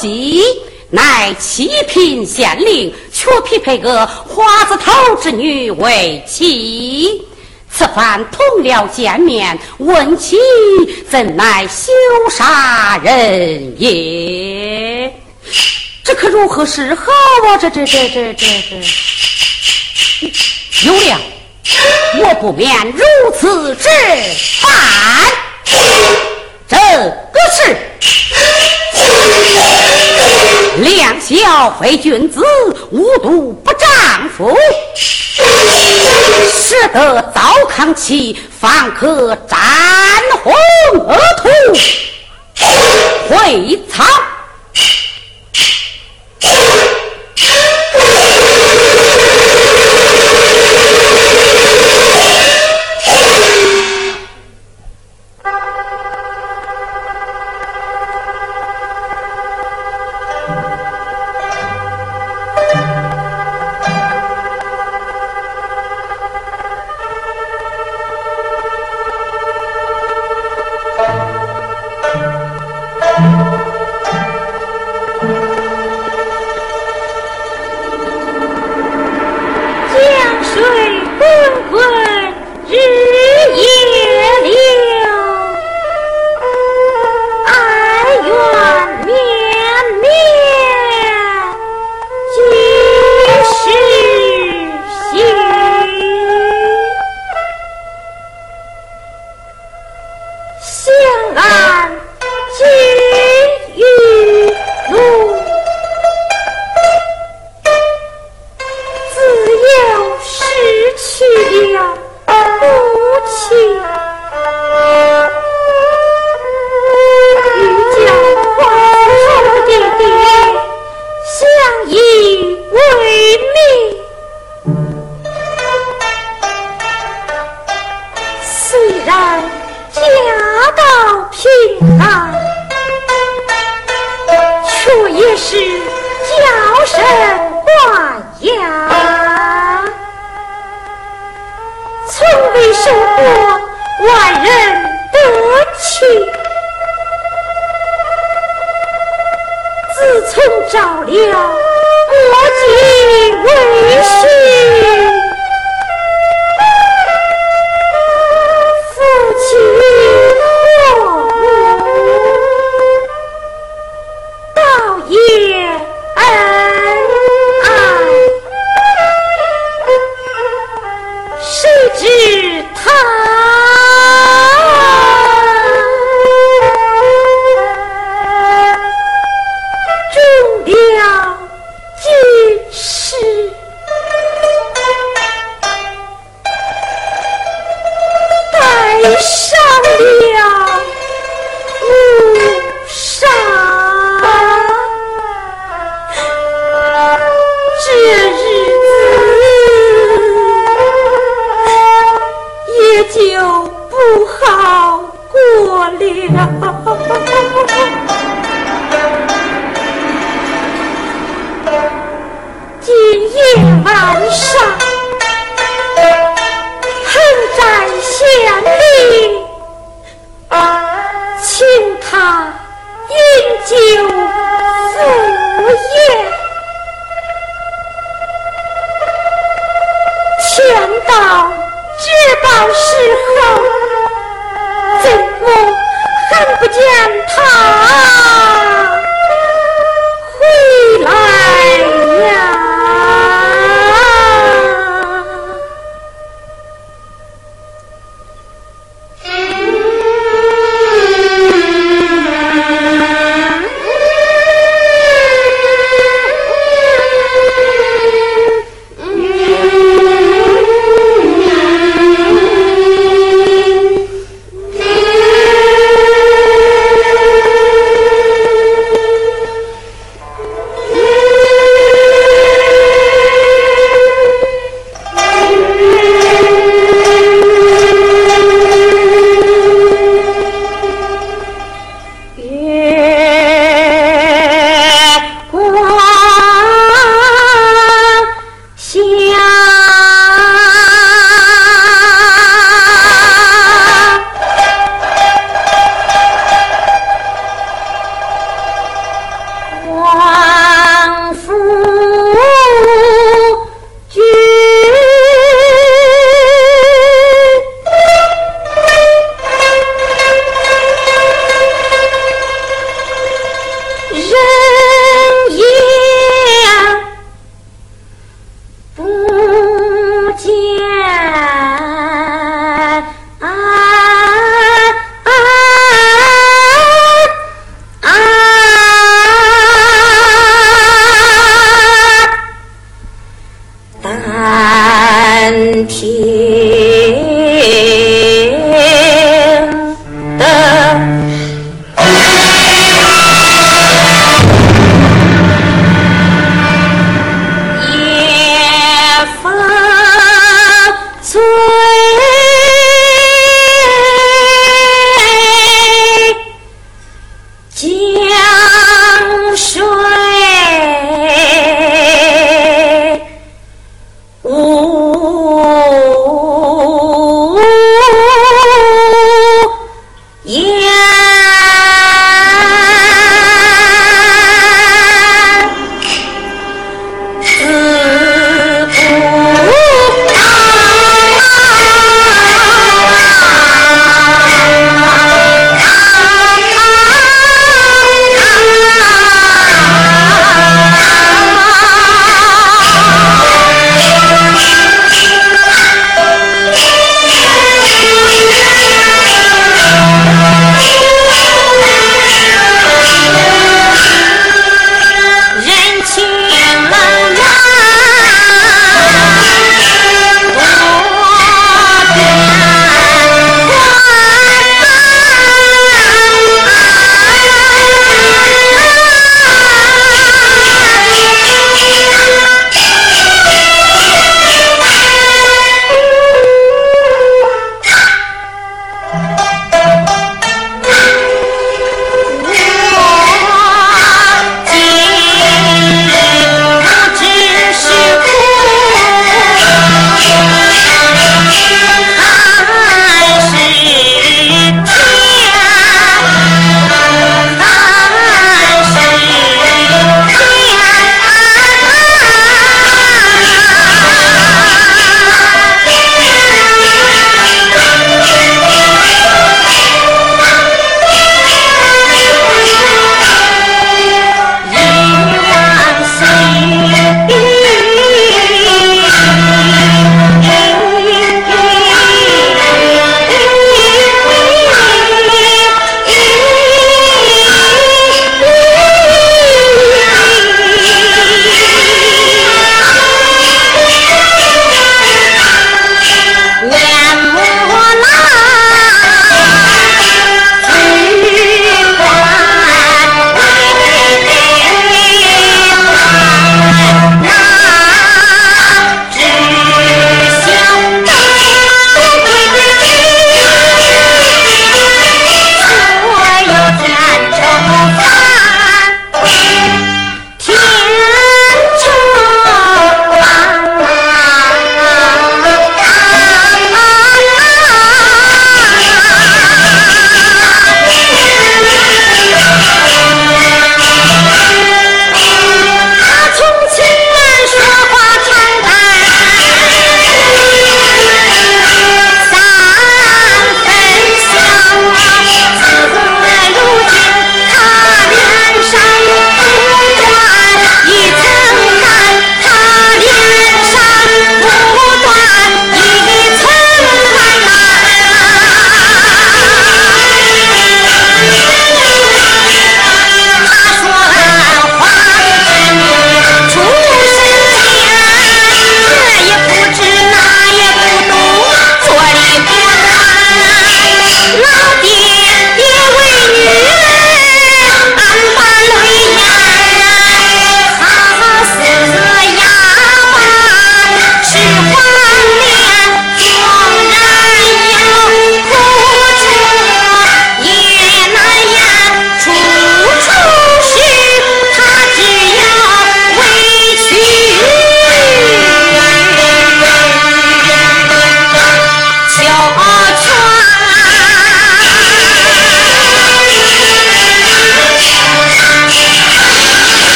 安莫及，乃七品县令，却匹配个花子头之女为妻。此番同僚见面，问起怎奈羞杀人也？这可如何是好啊？这这这这这这，有了，我不免如此之犯。要非君子，无毒不丈夫。使得糟糠妻，方可斩红额土，回草。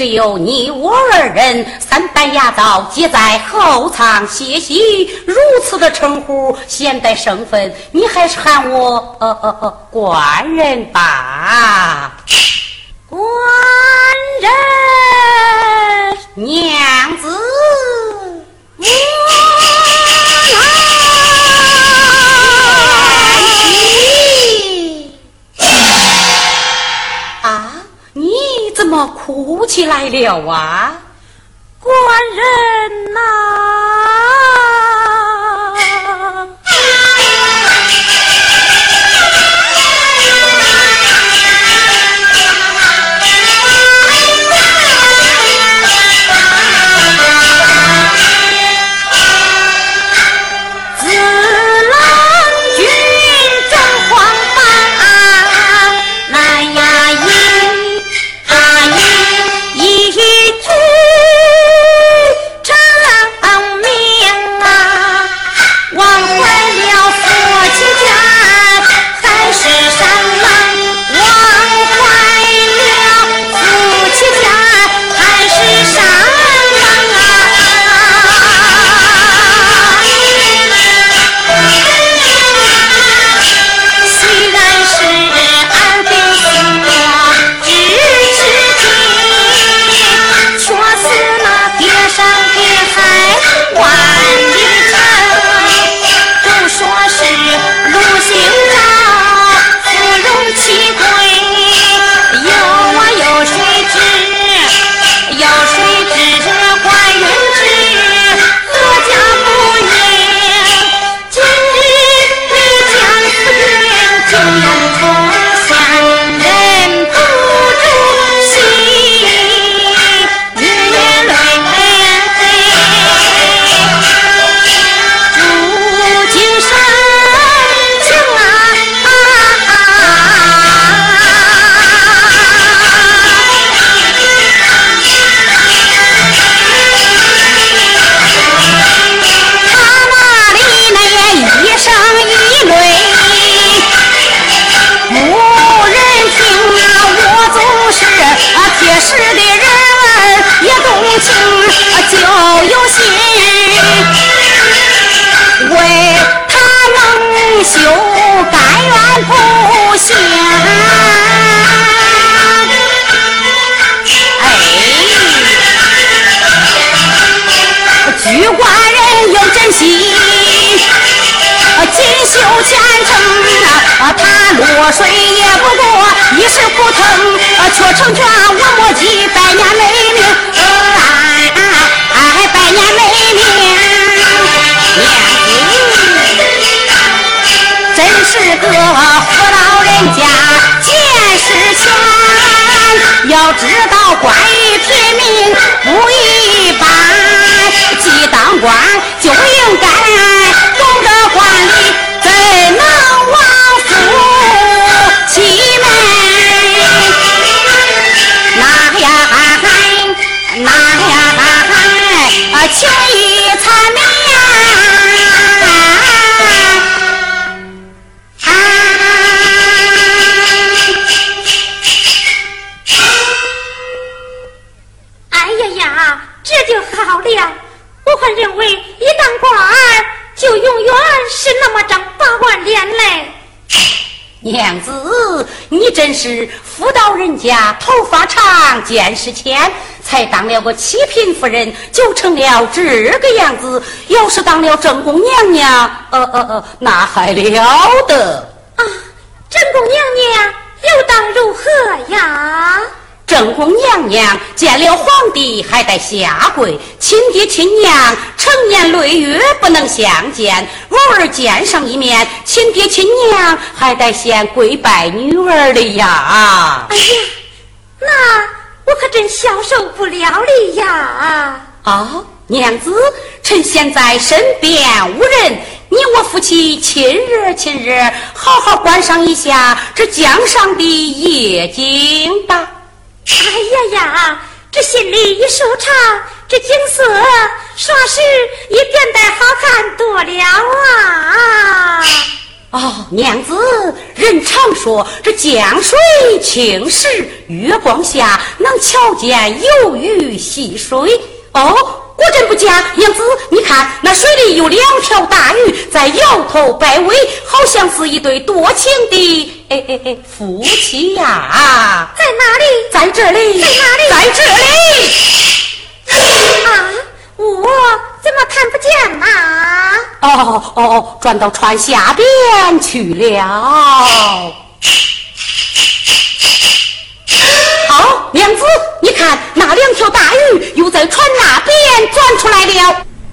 只有你我二人，三班牙刀皆在后舱歇息，如此的称呼现代身份，你还是喊我呃呃呃官人吧，官人，娘来了啊？既当官就会娘子，你真是妇道人家，头发长，见识浅，才当了个七品夫人，就成了这个样子。要是当了正宫娘娘，呃呃呃，那还了得！啊，正宫娘娘又当如何呀？正宫娘娘见了皇帝还得下跪，亲爹亲娘成年累月不能相见，偶尔见上一面，亲爹亲娘还得先跪拜女儿的呀。哎呀，那我可真消受不了了呀！啊，娘子，趁现在身边无人，你我夫妻亲热亲热，好好观赏一下这江上的夜景吧。哎呀呀，这心里一舒畅，这景色霎时也变得好看多了啊！哦，娘子，人常说这江水清时，月光下能瞧见游鱼戏水。哦，果真不假，娘子，你看那水里有两条在摇头摆尾，好像是一对多情的哎哎哎夫妻呀！在哪里？在这里。在哪里？在这里。啊，我怎么看不见呐？哦哦哦，转到船下边去了。好，娘子，你看那两条大鱼又在船那边钻出来了。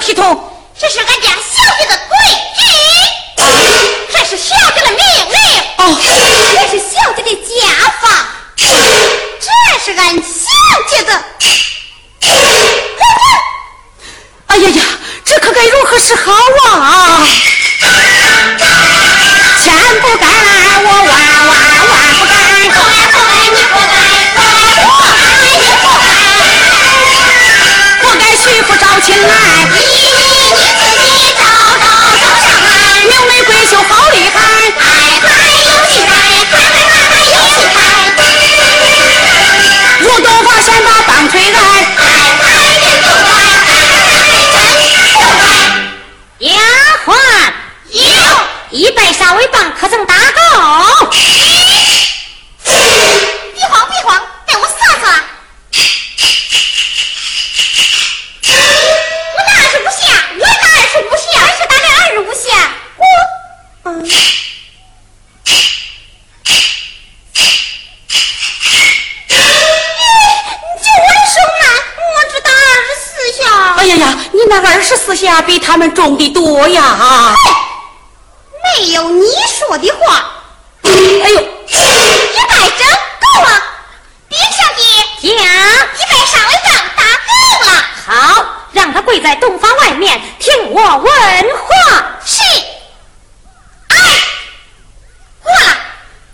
谁的？私下比他们重的多呀！没有你说的话。哎呦，一拜整够了，禀上帝，讲，一拜上位仗打够了。好，让他跪在洞房外面听我问话。是。哎，过了。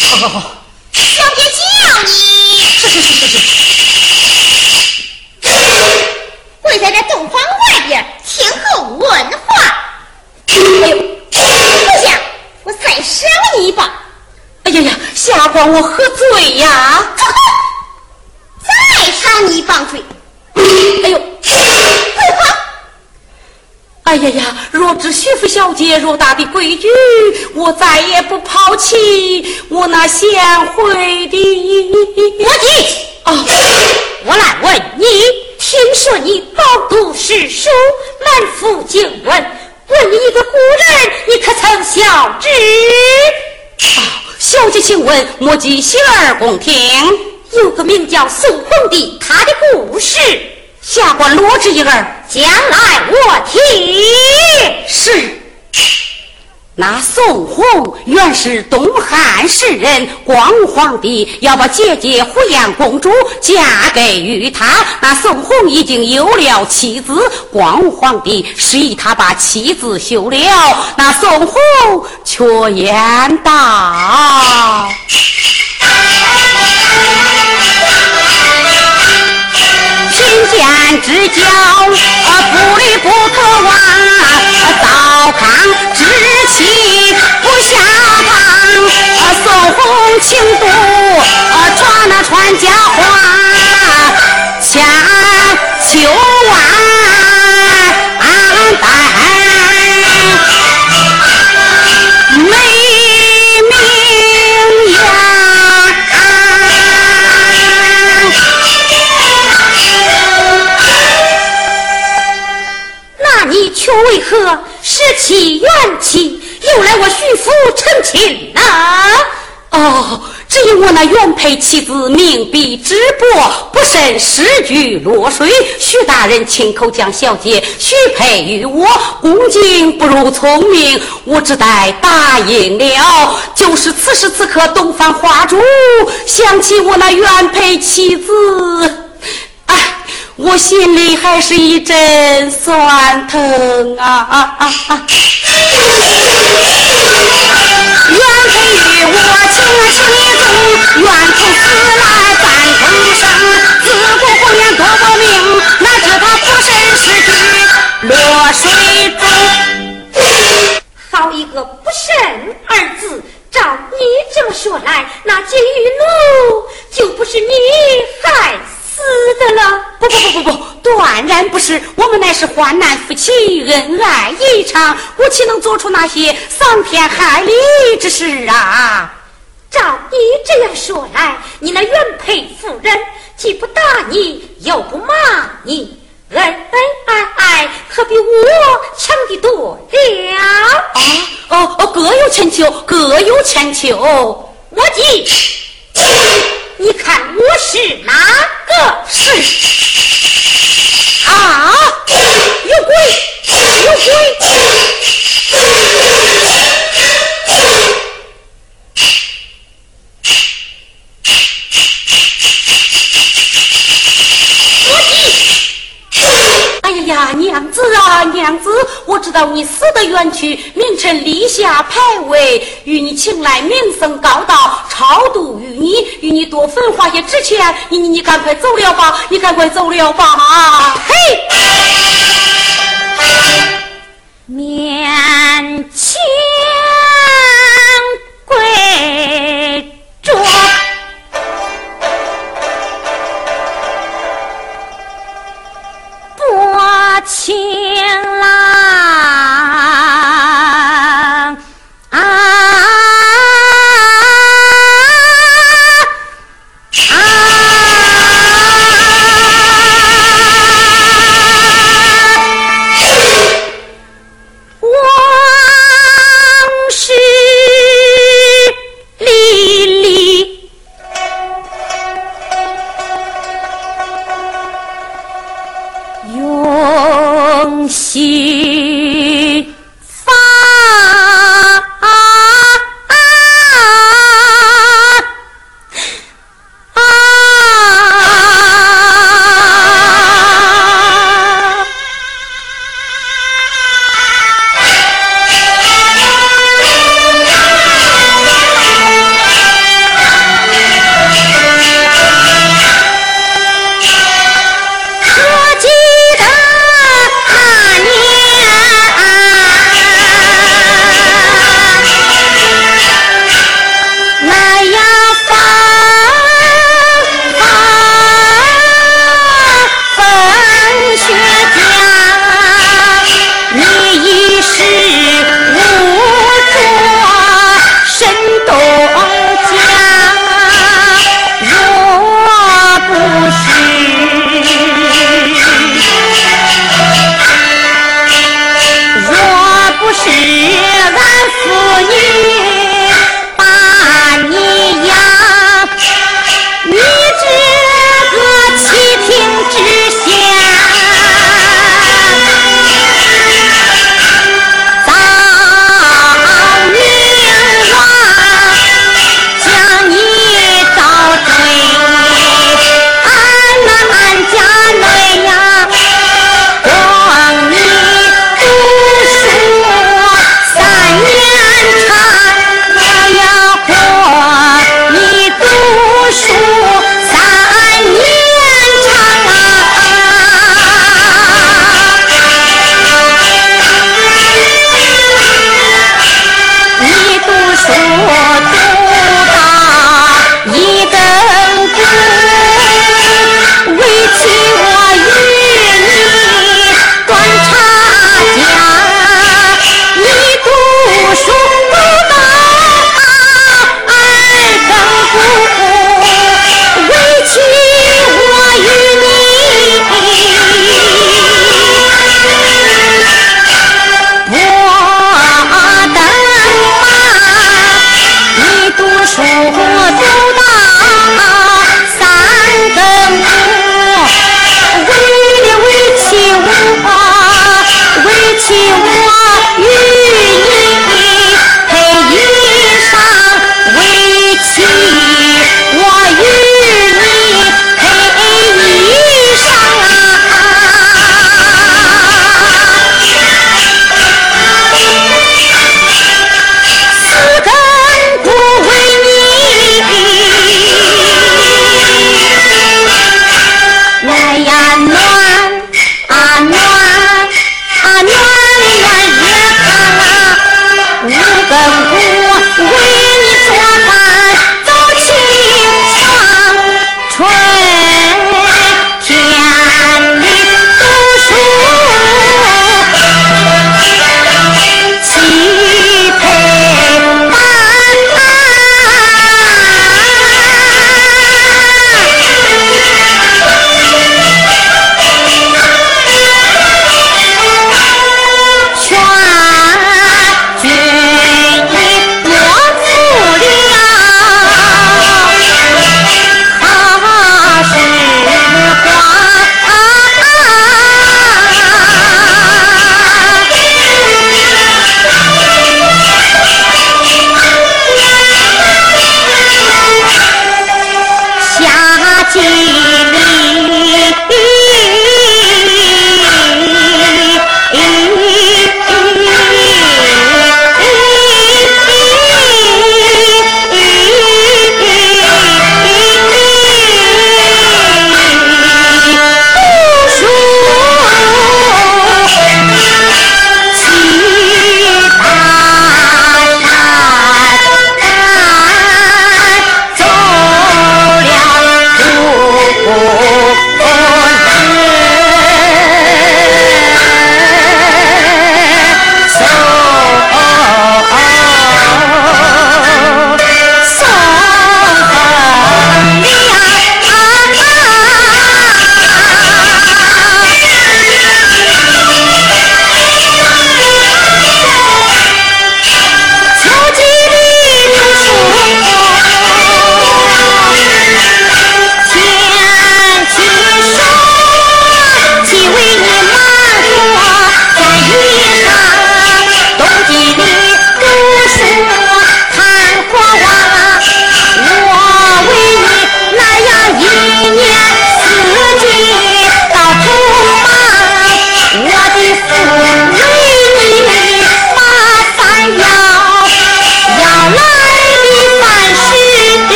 好好好。小姐叫你。是是是是是。跪在这洞房外边听候问话。哎呦，不下，我再赏你一棒。哎呀呀，下官我喝醉呀！再赏你一棒槌。哎呦，快跑！哎呀呀，若知徐偌大的规矩，我再也不抛弃我那贤惠的。我急啊！我来问你，听说你饱读诗书，满腹经纶，问你一个古人，你可曾晓之？啊！小姐，请问莫记洗耳恭听。有个名叫宋弘的，他的故事，下官罗之一儿将来我听。是。那宋弘原是东汉诗人，光皇帝要把姐姐胡杨公主嫁给于他。那宋弘已经有了妻子，光皇帝示意他把妻子休了。那宋弘却言道：“贫贱之交，不离不可忘。糟糠之。”妻不下堂，送红情毒，传那传佳话，千秋却为何舍弃元妻？又来我徐府成亲呐！哦，只因我那原配妻子命比之薄，不慎失举落水。徐大人亲口将小姐许配于我，恭敬不如聪明，我只待答应了。就是此时此刻，东方花烛，想起我那原配妻子。我心里还是一阵酸疼啊啊啊啊！原配与我情深意重，愿从死来半空生。自古红颜多薄命，哪知他不慎失去落水中。好一个不慎二字！照你这么说来，那金玉奴就不是你害死。死的了！不不不不不，断然不是。我们乃是患难夫妻，恩爱一场，我岂能做出那些伤天害理之事啊？照你这样说来，你那原配夫人既不打你，又不骂你，恩恩爱爱，可比我强的多了。啊哦哦，各有千秋，各有千秋。我记。你看我是哪个？是啊，有鬼，有鬼。娘子，我知道你死的冤屈，名臣立下牌位，与你请来名声高道，超度于你，与你多分化些纸钱。你你你，赶快走了吧，你赶快走了吧。嘿，面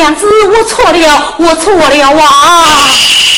娘子，我错了，我错了啊！